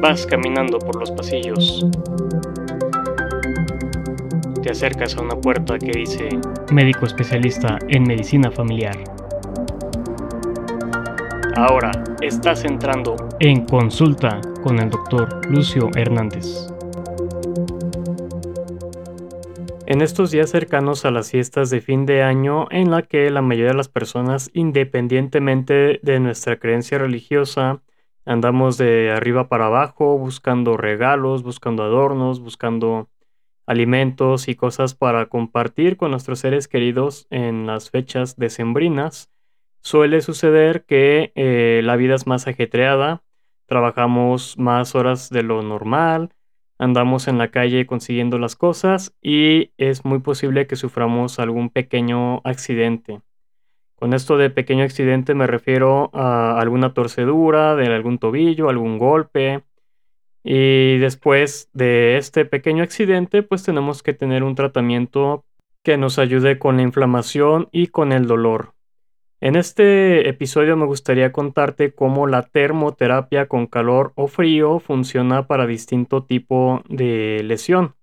Vas caminando por los pasillos. Te acercas a una puerta que dice Médico especialista en medicina familiar. Ahora estás entrando en consulta con el doctor Lucio Hernández. En estos días cercanos a las fiestas de fin de año, en la que la mayoría de las personas, independientemente de nuestra creencia religiosa, andamos de arriba para abajo buscando regalos, buscando adornos, buscando alimentos y cosas para compartir con nuestros seres queridos en las fechas decembrinas, suele suceder que eh, la vida es más ajetreada, trabajamos más horas de lo normal, andamos en la calle consiguiendo las cosas y es muy posible que suframos algún pequeño accidente. Con esto de pequeño accidente me refiero a alguna torcedura de algún tobillo, algún golpe. Y después de este pequeño accidente, pues tenemos que tener un tratamiento que nos ayude con la inflamación y con el dolor. En este episodio me gustaría contarte cómo la termoterapia con calor o frío funciona para distinto tipo de lesión.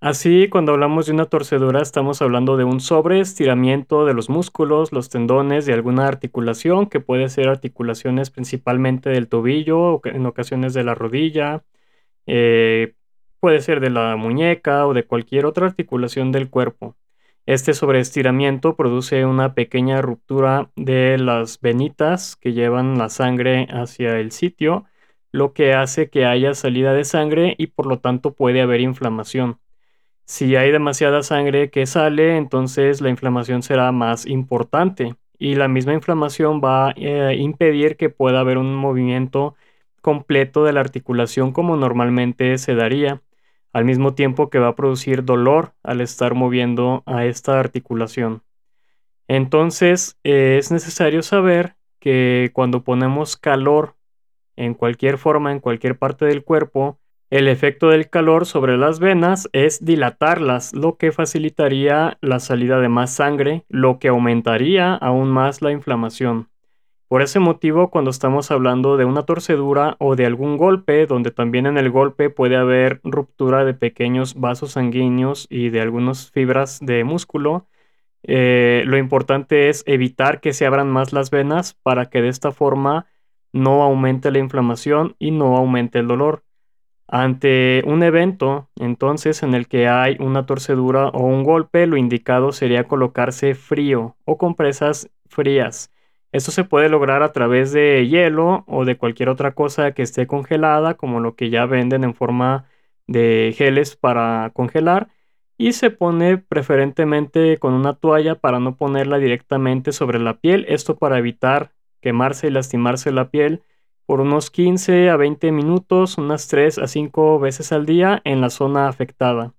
Así, cuando hablamos de una torcedura, estamos hablando de un sobreestiramiento de los músculos, los tendones de alguna articulación, que puede ser articulaciones principalmente del tobillo, o en ocasiones de la rodilla, eh, puede ser de la muñeca o de cualquier otra articulación del cuerpo. Este sobreestiramiento produce una pequeña ruptura de las venitas que llevan la sangre hacia el sitio, lo que hace que haya salida de sangre y por lo tanto puede haber inflamación. Si hay demasiada sangre que sale, entonces la inflamación será más importante y la misma inflamación va a eh, impedir que pueda haber un movimiento completo de la articulación como normalmente se daría al mismo tiempo que va a producir dolor al estar moviendo a esta articulación. Entonces eh, es necesario saber que cuando ponemos calor en cualquier forma, en cualquier parte del cuerpo, el efecto del calor sobre las venas es dilatarlas, lo que facilitaría la salida de más sangre, lo que aumentaría aún más la inflamación. Por ese motivo, cuando estamos hablando de una torcedura o de algún golpe, donde también en el golpe puede haber ruptura de pequeños vasos sanguíneos y de algunas fibras de músculo, eh, lo importante es evitar que se abran más las venas para que de esta forma no aumente la inflamación y no aumente el dolor. Ante un evento, entonces, en el que hay una torcedura o un golpe, lo indicado sería colocarse frío o compresas frías esto se puede lograr a través de hielo o de cualquier otra cosa que esté congelada, como lo que ya venden en forma de geles para congelar. Y se pone preferentemente con una toalla para no ponerla directamente sobre la piel. Esto para evitar quemarse y lastimarse la piel por unos 15 a 20 minutos, unas 3 a 5 veces al día en la zona afectada.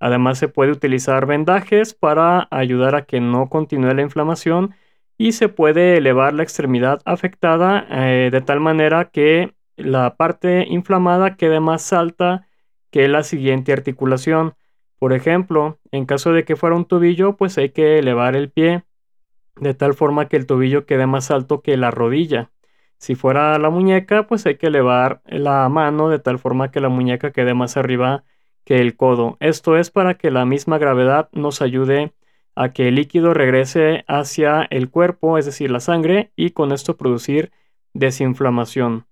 Además se puede utilizar vendajes para ayudar a que no continúe la inflamación y se puede elevar la extremidad afectada eh, de tal manera que la parte inflamada quede más alta que la siguiente articulación. Por ejemplo, en caso de que fuera un tobillo, pues hay que elevar el pie de tal forma que el tobillo quede más alto que la rodilla. Si fuera la muñeca, pues hay que elevar la mano de tal forma que la muñeca quede más arriba que el codo. Esto es para que la misma gravedad nos ayude a que el líquido regrese hacia el cuerpo, es decir, la sangre, y con esto producir desinflamación.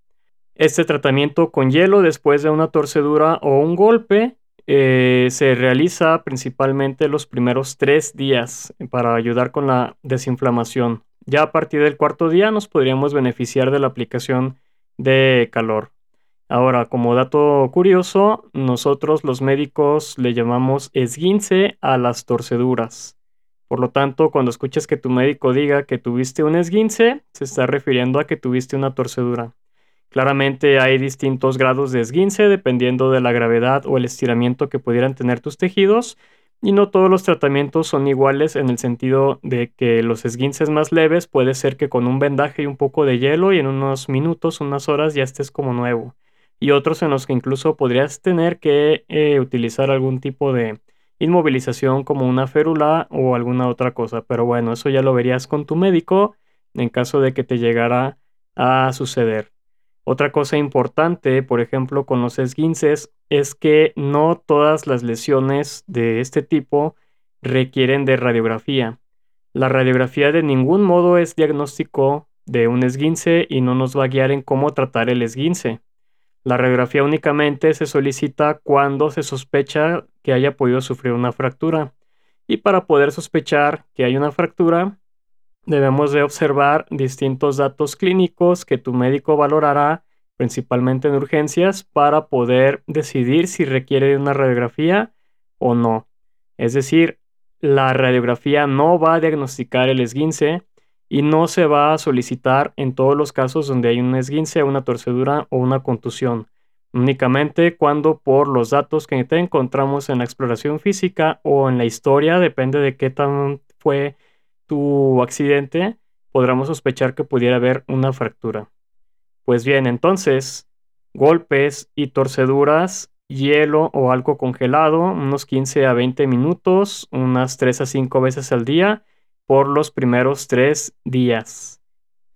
Este tratamiento con hielo después de una torcedura o un golpe eh, se realiza principalmente los primeros tres días para ayudar con la desinflamación. Ya a partir del cuarto día nos podríamos beneficiar de la aplicación de calor. Ahora, como dato curioso, nosotros los médicos le llamamos esguince a las torceduras. Por lo tanto, cuando escuches que tu médico diga que tuviste un esguince, se está refiriendo a que tuviste una torcedura. Claramente hay distintos grados de esguince dependiendo de la gravedad o el estiramiento que pudieran tener tus tejidos y no todos los tratamientos son iguales en el sentido de que los esguinces más leves puede ser que con un vendaje y un poco de hielo y en unos minutos, unas horas ya estés como nuevo. Y otros en los que incluso podrías tener que eh, utilizar algún tipo de inmovilización como una férula o alguna otra cosa. Pero bueno, eso ya lo verías con tu médico en caso de que te llegara a suceder. Otra cosa importante, por ejemplo, con los esguinces, es que no todas las lesiones de este tipo requieren de radiografía. La radiografía de ningún modo es diagnóstico de un esguince y no nos va a guiar en cómo tratar el esguince. La radiografía únicamente se solicita cuando se sospecha que haya podido sufrir una fractura. Y para poder sospechar que hay una fractura, debemos de observar distintos datos clínicos que tu médico valorará principalmente en urgencias para poder decidir si requiere una radiografía o no. Es decir, la radiografía no va a diagnosticar el esguince y no se va a solicitar en todos los casos donde hay un esguince, una torcedura o una contusión. Únicamente cuando por los datos que te encontramos en la exploración física o en la historia, depende de qué tan fue tu accidente, podremos sospechar que pudiera haber una fractura. Pues bien, entonces, golpes y torceduras, hielo o algo congelado, unos 15 a 20 minutos, unas 3 a 5 veces al día por los primeros 3 días.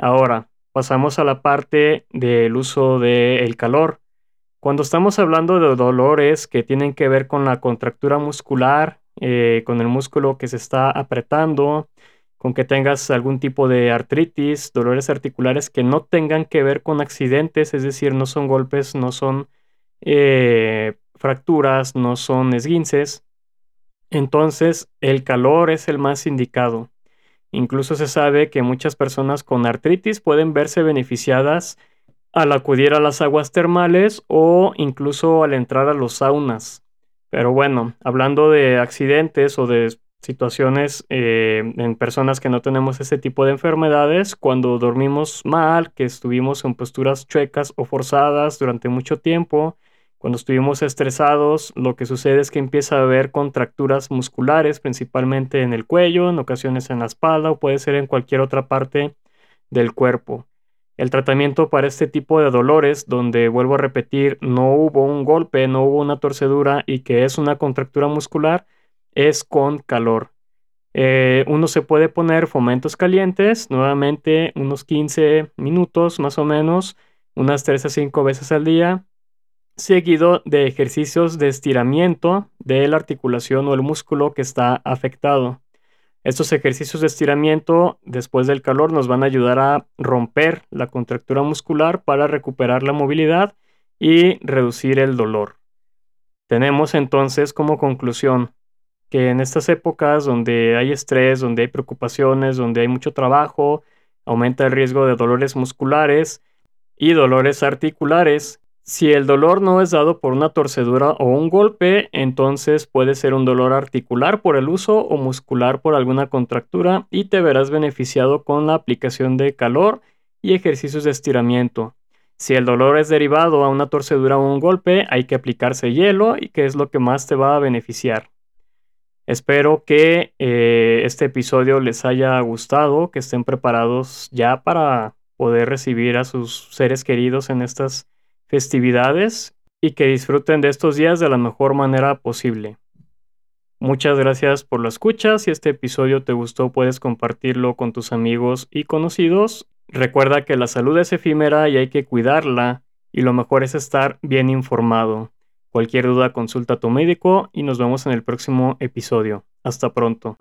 Ahora, pasamos a la parte del uso del calor. Cuando estamos hablando de dolores que tienen que ver con la contractura muscular, eh, con el músculo que se está apretando, con que tengas algún tipo de artritis, dolores articulares que no tengan que ver con accidentes, es decir, no son golpes, no son eh, fracturas, no son esguinces. Entonces, el calor es el más indicado. Incluso se sabe que muchas personas con artritis pueden verse beneficiadas al acudir a las aguas termales o incluso al entrar a los saunas. Pero bueno, hablando de accidentes o de situaciones eh, en personas que no tenemos ese tipo de enfermedades, cuando dormimos mal, que estuvimos en posturas chuecas o forzadas durante mucho tiempo, cuando estuvimos estresados, lo que sucede es que empieza a haber contracturas musculares, principalmente en el cuello, en ocasiones en la espalda o puede ser en cualquier otra parte del cuerpo. El tratamiento para este tipo de dolores, donde vuelvo a repetir, no hubo un golpe, no hubo una torcedura y que es una contractura muscular, es con calor. Eh, uno se puede poner fomentos calientes, nuevamente unos 15 minutos más o menos, unas 3 a 5 veces al día, seguido de ejercicios de estiramiento de la articulación o el músculo que está afectado. Estos ejercicios de estiramiento después del calor nos van a ayudar a romper la contractura muscular para recuperar la movilidad y reducir el dolor. Tenemos entonces como conclusión que en estas épocas donde hay estrés, donde hay preocupaciones, donde hay mucho trabajo, aumenta el riesgo de dolores musculares y dolores articulares. Si el dolor no es dado por una torcedura o un golpe, entonces puede ser un dolor articular por el uso o muscular por alguna contractura y te verás beneficiado con la aplicación de calor y ejercicios de estiramiento. Si el dolor es derivado a una torcedura o un golpe, hay que aplicarse hielo y que es lo que más te va a beneficiar. Espero que eh, este episodio les haya gustado, que estén preparados ya para poder recibir a sus seres queridos en estas festividades y que disfruten de estos días de la mejor manera posible. Muchas gracias por la escucha. Si este episodio te gustó, puedes compartirlo con tus amigos y conocidos. Recuerda que la salud es efímera y hay que cuidarla, y lo mejor es estar bien informado. Cualquier duda consulta a tu médico y nos vemos en el próximo episodio. Hasta pronto.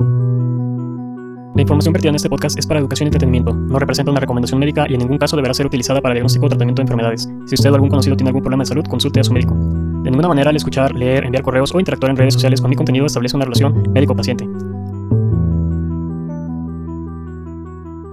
La información vertida en este podcast es para educación y entretenimiento. No representa una recomendación médica y en ningún caso deberá ser utilizada para diagnóstico o tratamiento de enfermedades. Si usted o algún conocido tiene algún problema de salud, consulte a su médico. De ninguna manera al escuchar, leer, enviar correos o interactuar en redes sociales con mi contenido establece una relación médico-paciente.